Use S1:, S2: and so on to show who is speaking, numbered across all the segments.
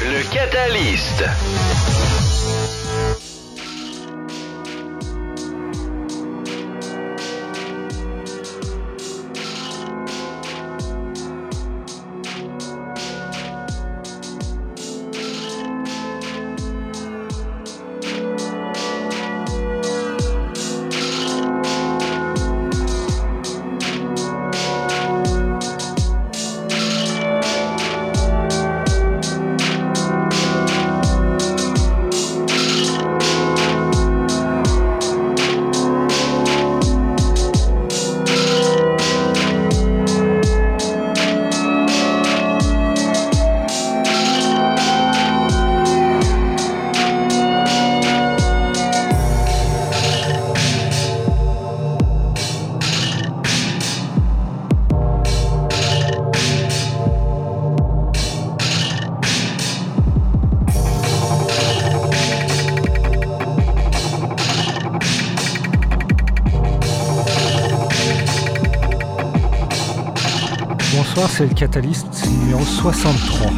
S1: Le Catalyste.
S2: Le Catalyst numéro 63.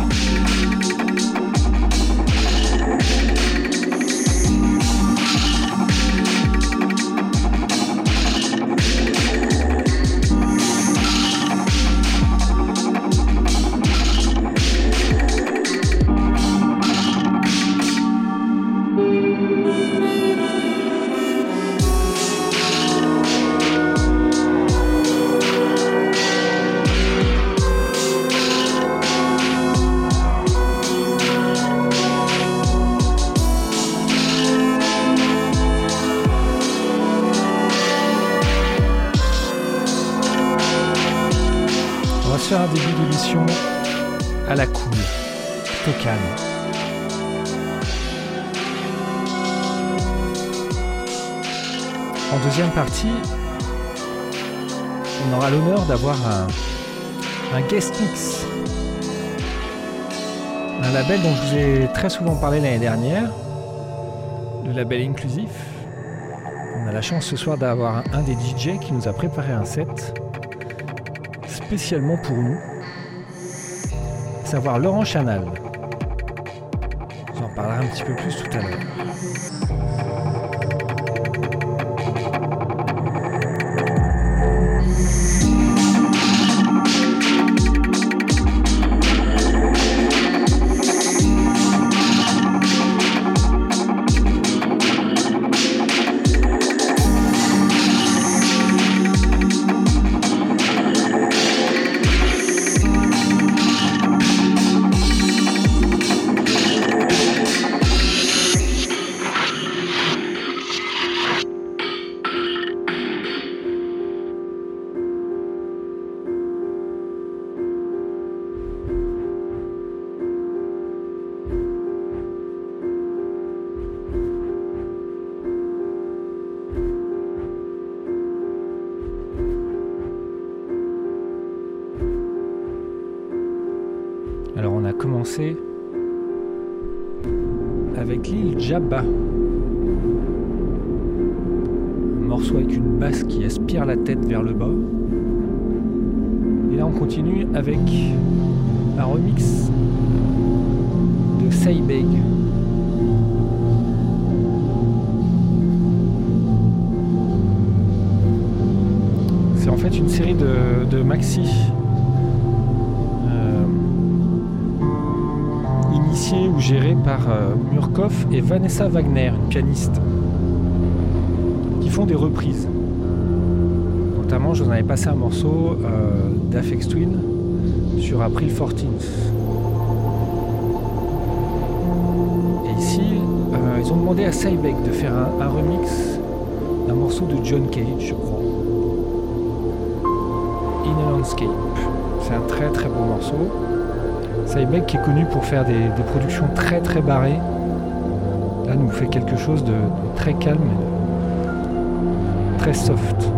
S2: Un, un guest mix. Un label dont je vous ai très souvent parlé l'année dernière, le label inclusif. On a la chance ce soir d'avoir un, des DJ qui nous a préparé un set spécialement pour nous, savoir Laurent Chanal. J'en parlerai un petit peu plus tout à l'heure. Jabba. Un morceau avec une basse qui aspire la tête vers le bas. Et là on continue avec un remix de Seibeg. C'est en fait une série de maxi par euh, Murkoff et Vanessa Wagner, une pianiste, qui font des reprises. Notamment, je vous en avais passé un morceau euh, Twin sur April 14th. Et ici, euh, ils ont demandé à Cybeck de faire un, un remix d'un morceau de John Cage, je crois. In a Landscape. C'est un très très beau morceau. Cybeck qui est connu pour faire des, productions très très barrées. Là, nous fait quelque chose de, très calme très soft.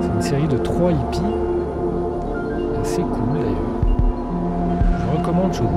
S2: C'est une série de trois hippies. Assez cool d'ailleurs. Je recommande chaud.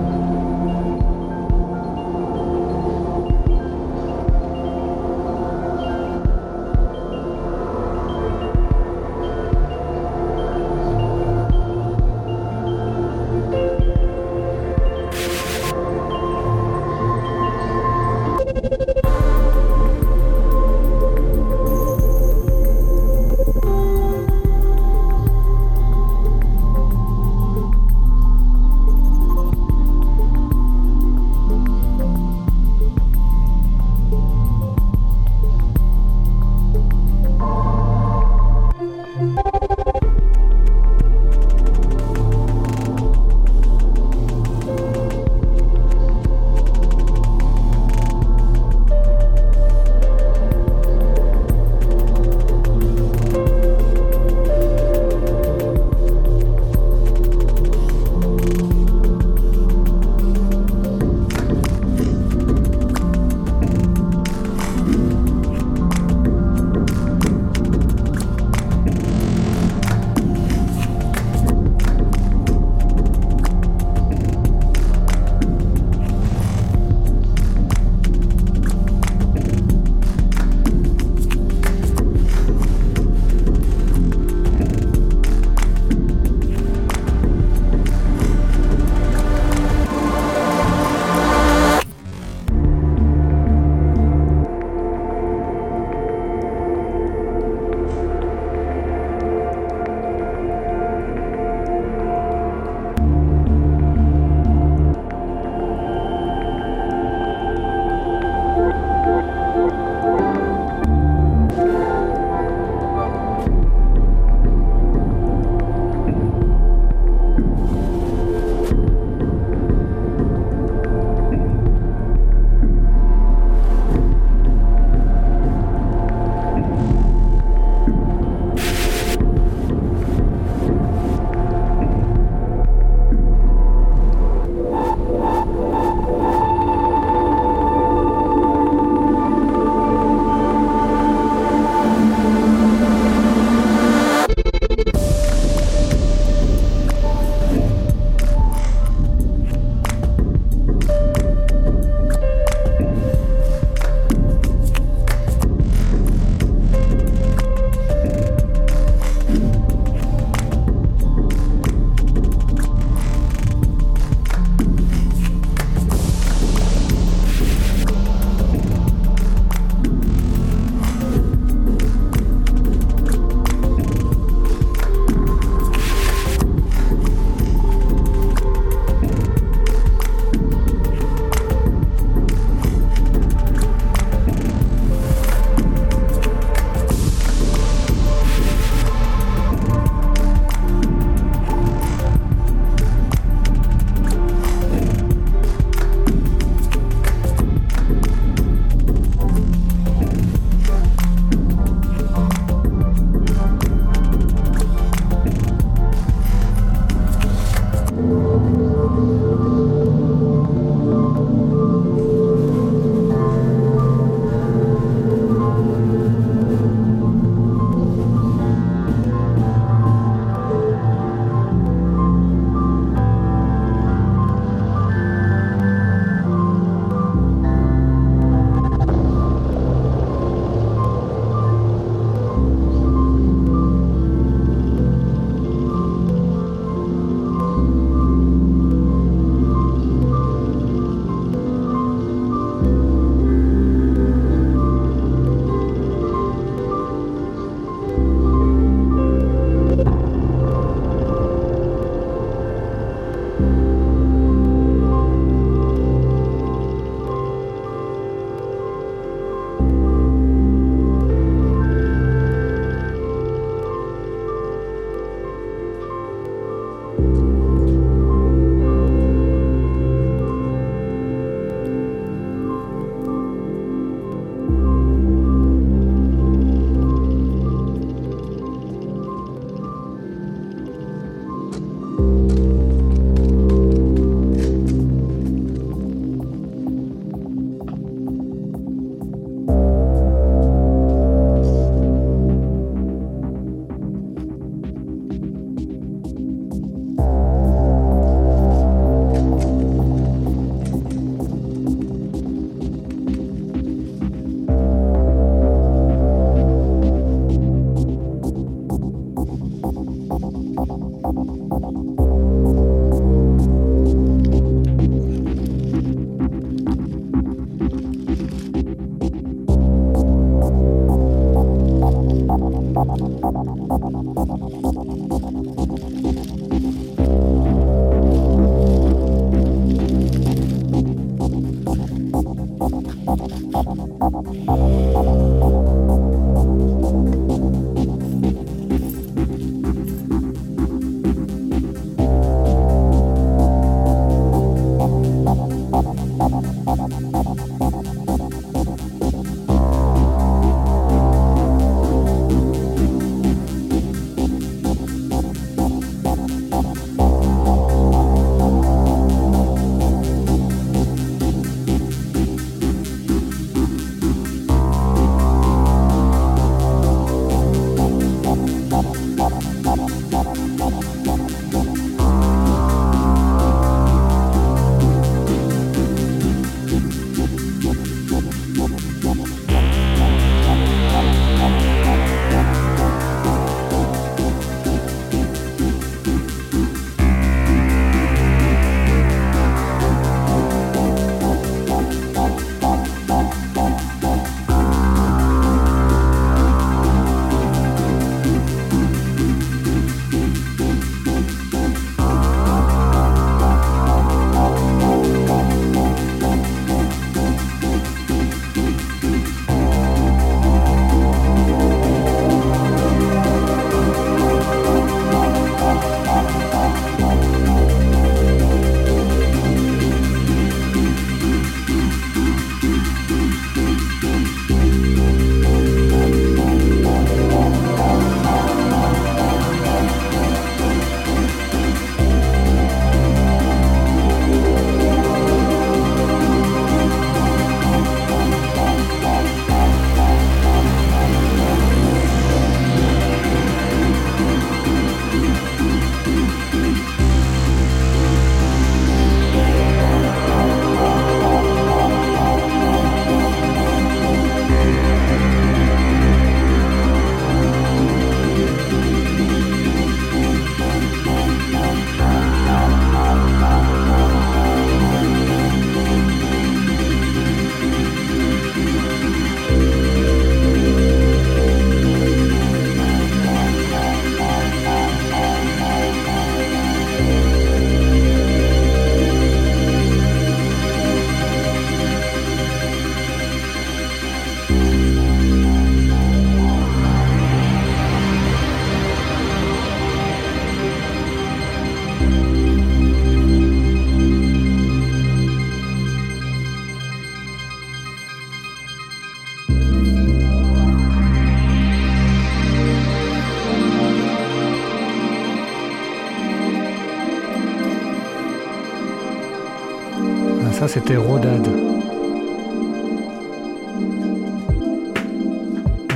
S2: C'était Rodade.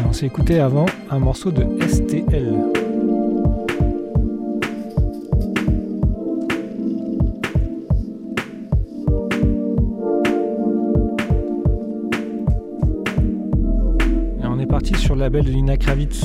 S2: on s'est écouté avant un morceau de STL. Et on est parti sur le label de Nina Kravitz,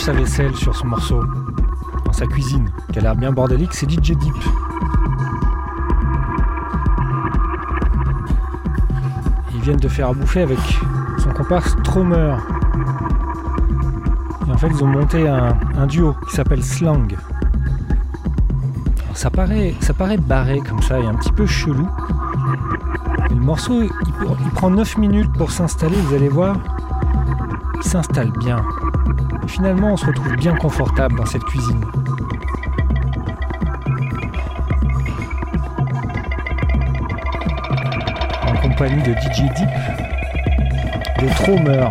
S2: sa vaisselle sur ce morceau, dans sa cuisine, qui a l'air bien bordélique, c'est DJ Deep. Ils viennent de faire à bouffer avec son comparse Stromer. Et en fait, ils ont monté un, duo qui s'appelle Slang. Ça, paraît, ça paraît barré comme ça et un petit peu chelou. Mais le morceau, il, il prend 9 minutes pour s'installer, vous allez voir. Il s'installe bien. Finalement, on se retrouve bien confortable dans cette cuisine. En compagnie de DJ Deep, de Tromer.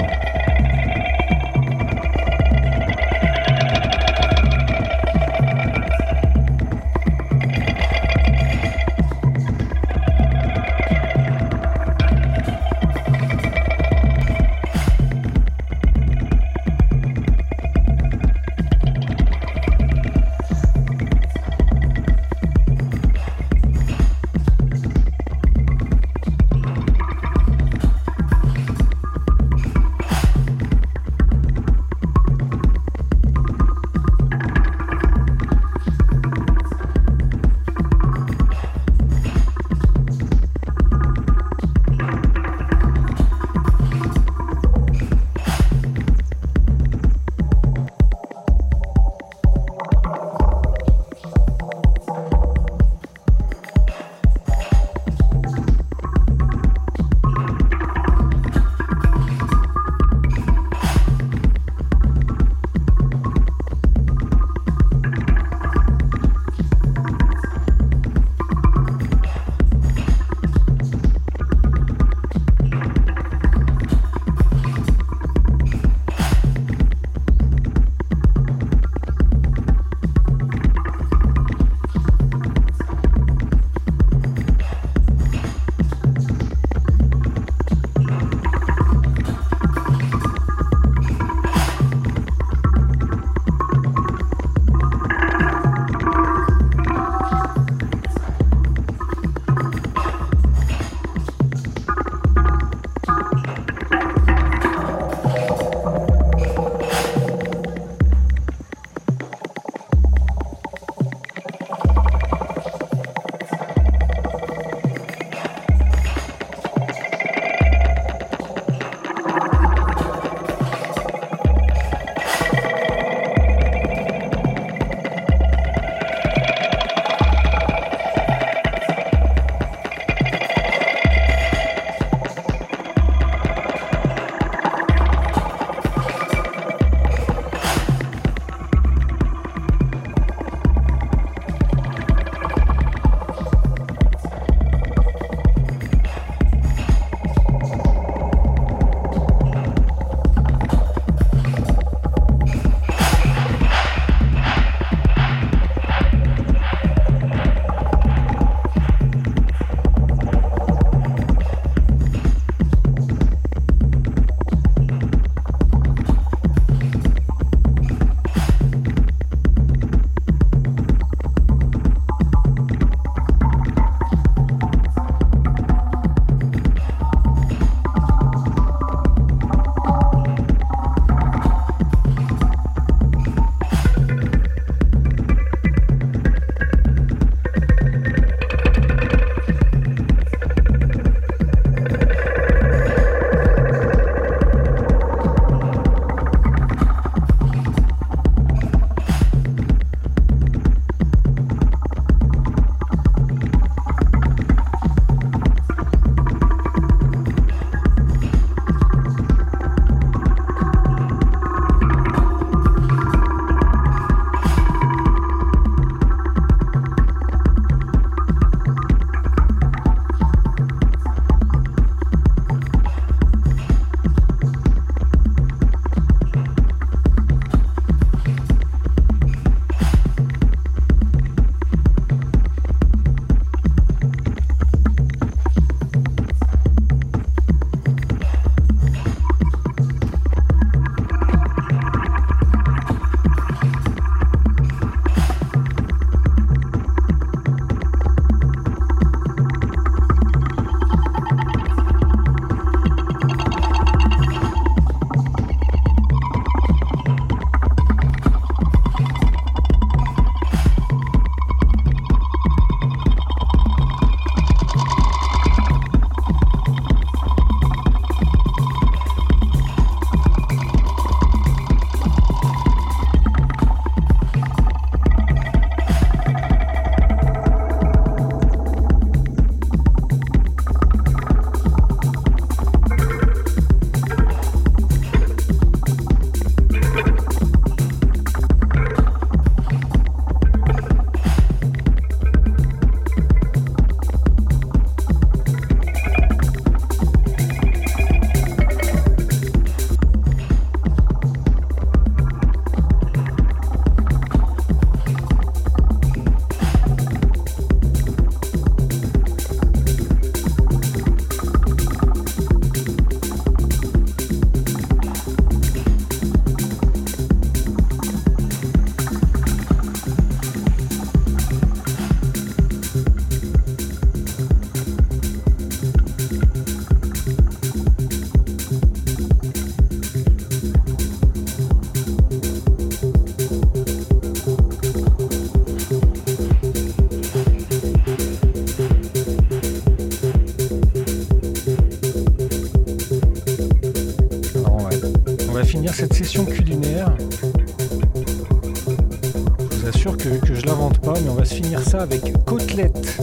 S2: Finir ça avec côtelettes.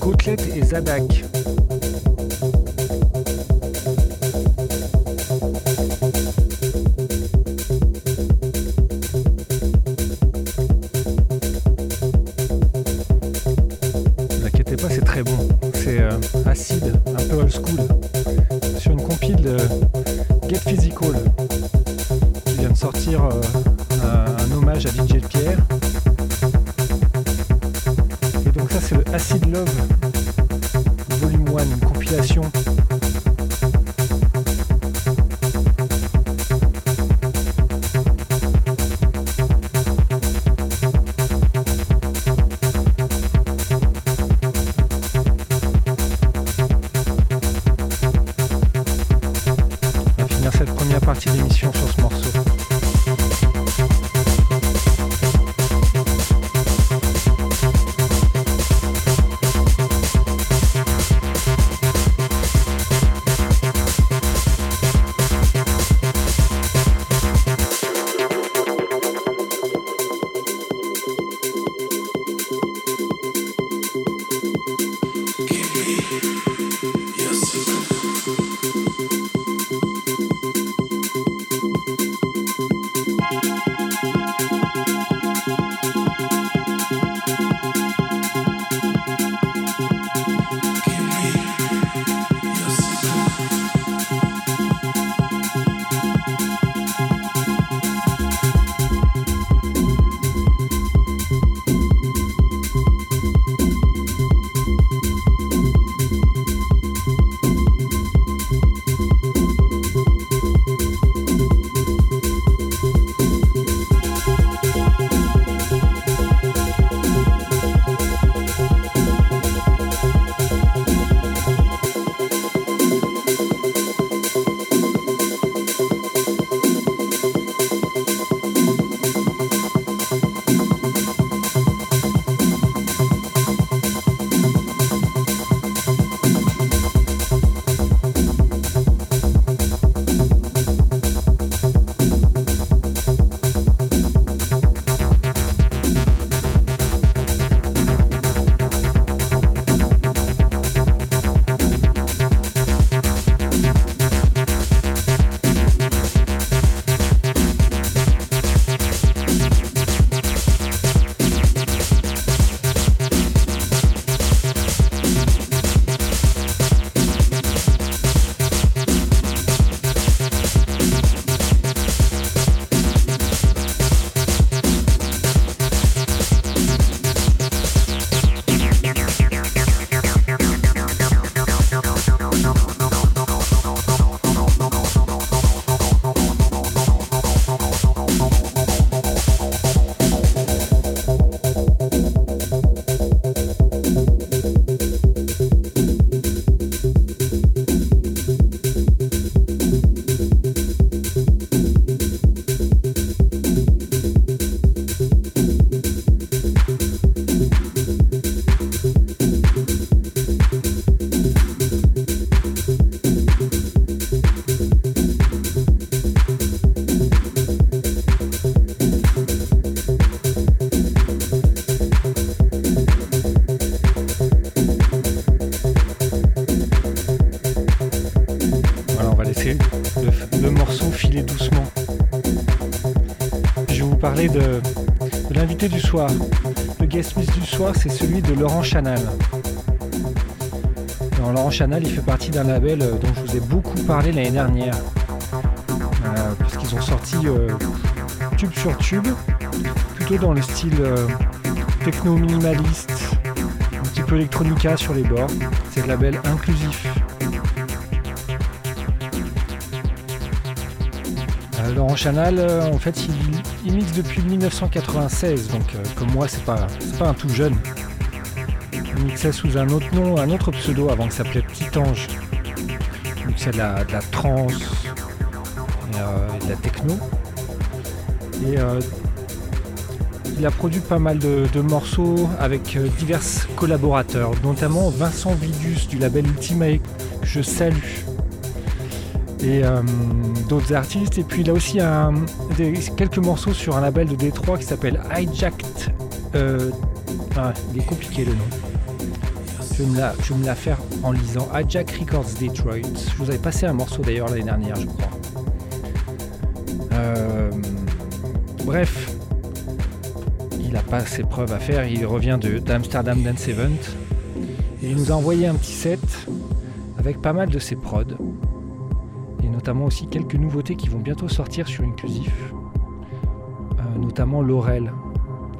S2: Côtelettes et Zadak. Du soir. Le guest mix du soir, c'est celui de Laurent Chanal. Alors, Laurent Chanal, il fait partie d'un label euh, dont je vous ai beaucoup parlé l'année dernière. Euh, puisqu'ils ont sorti euh, tube sur tube, plutôt dans le style euh, techno minimaliste, un petit peu electronica sur les bords. C'est le label inclusif. Laurent Chanal, en fait, il, il mixe depuis 1996, donc euh, comme moi, c'est pas, pas un tout jeune. Il mixait sous un autre nom, un autre pseudo avant qu'il s'appelait Petit Ange. Il mixait de la, de la trance et, euh, de la techno. Et euh, il a produit pas mal de, de morceaux avec divers collaborateurs, notamment Vincent Vidus du label Ultimae, que je salue. Et euh, d'autres artistes. Et puis il a aussi un, quelques morceaux sur un label de Détroit qui s'appelle Hijacked. euh, ah, il est compliqué le nom. Je vais, me la, je vais me la faire en lisant. Hijack Records Detroit. Je vous avais passé un morceau d'ailleurs l'année dernière, je crois. Euh, bref, il n'a pas ses preuves à faire. Il revient d'Amsterdam Dance Event. Et il nous a envoyé un petit set avec pas mal de ses prods. Notamment aussi quelques nouveautés qui vont bientôt sortir sur Inclusif. Euh, notamment Laurel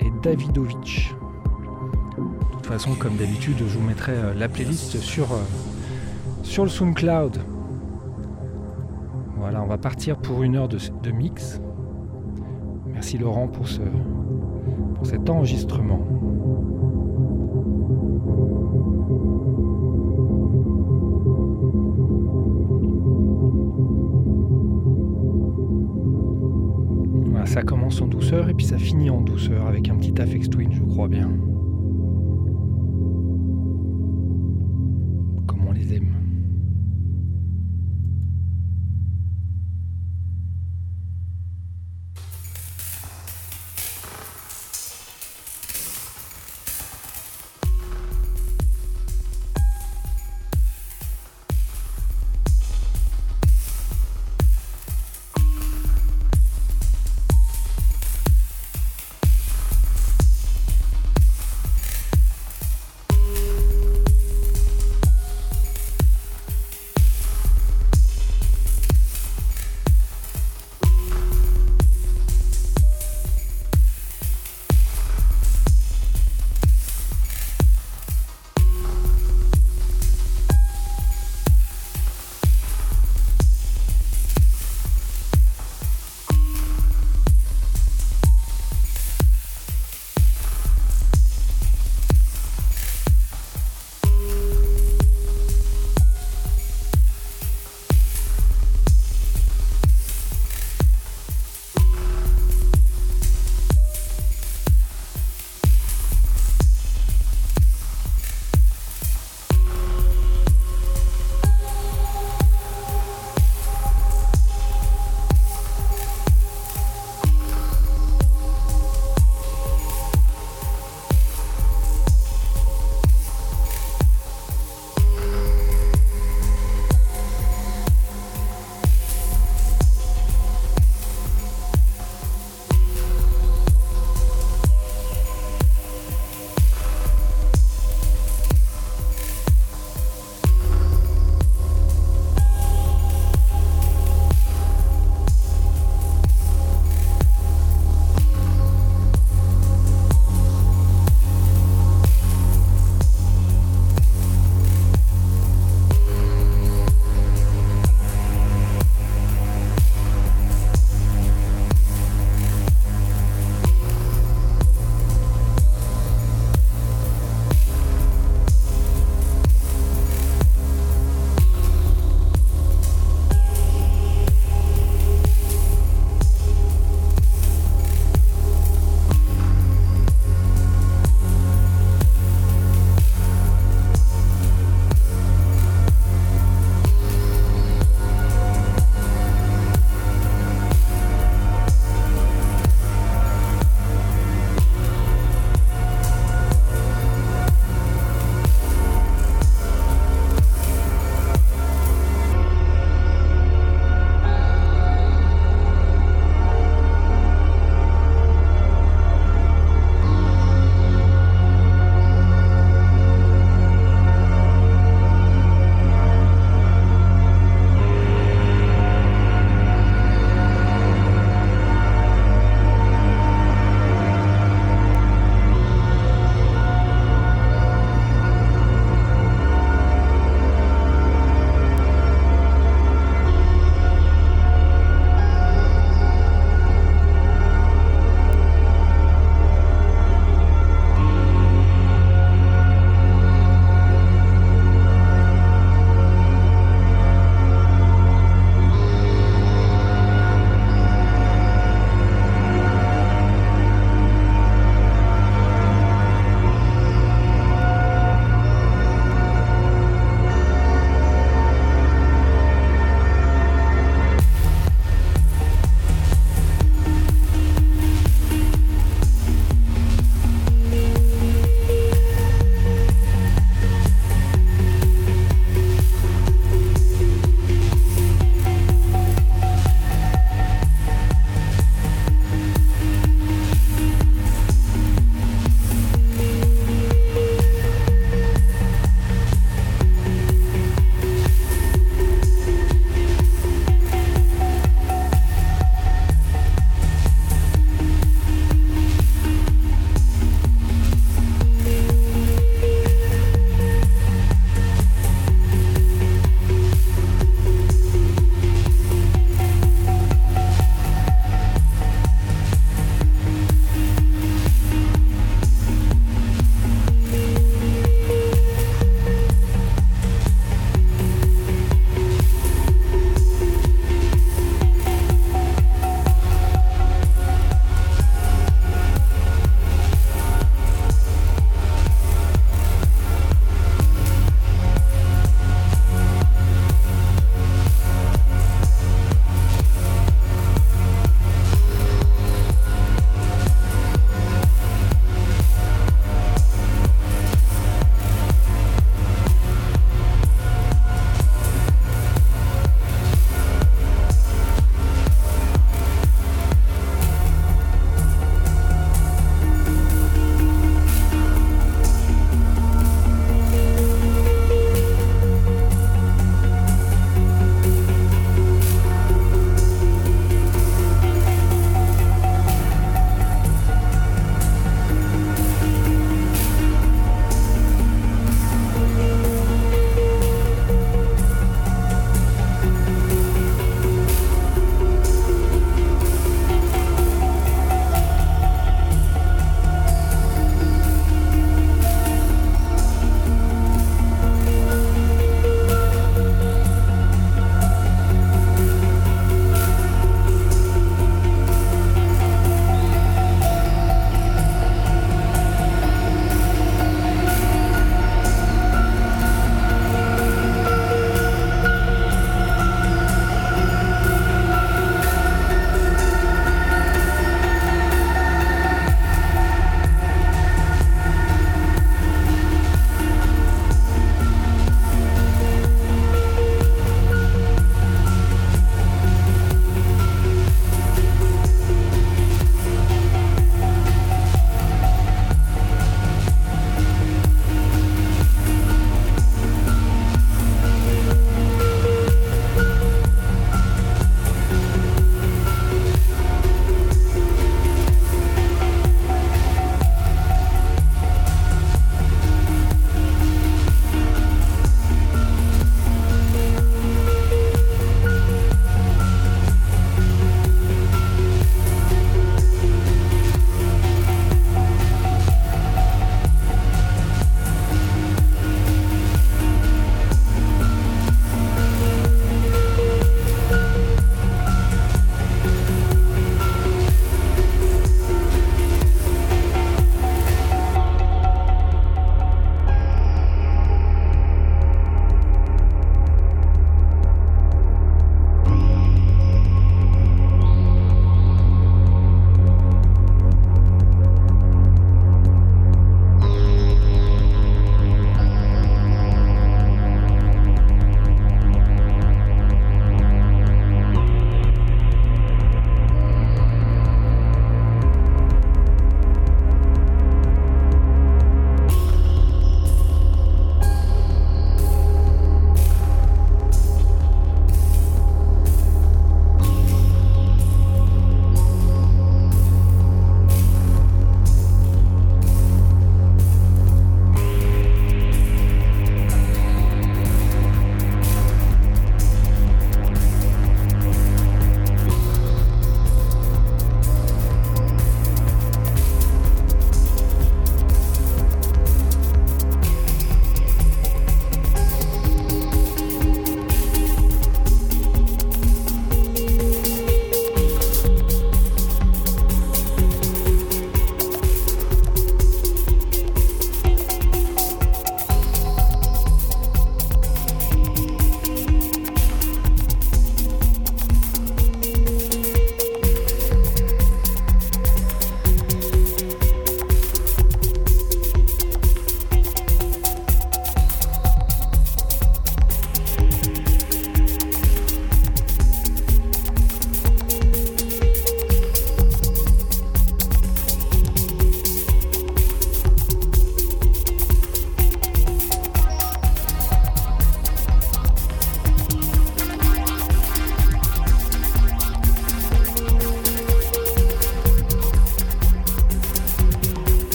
S2: et Davidovich. De toute façon, comme d'habitude, je vous mettrai euh, la playlist sur, euh, sur le SoundCloud. Voilà, on va partir pour une heure de, de mix. Merci Laurent pour, ce, pour cet enregistrement. Ça commence en douceur et puis ça finit en douceur avec un petit Afex Twin, je crois bien.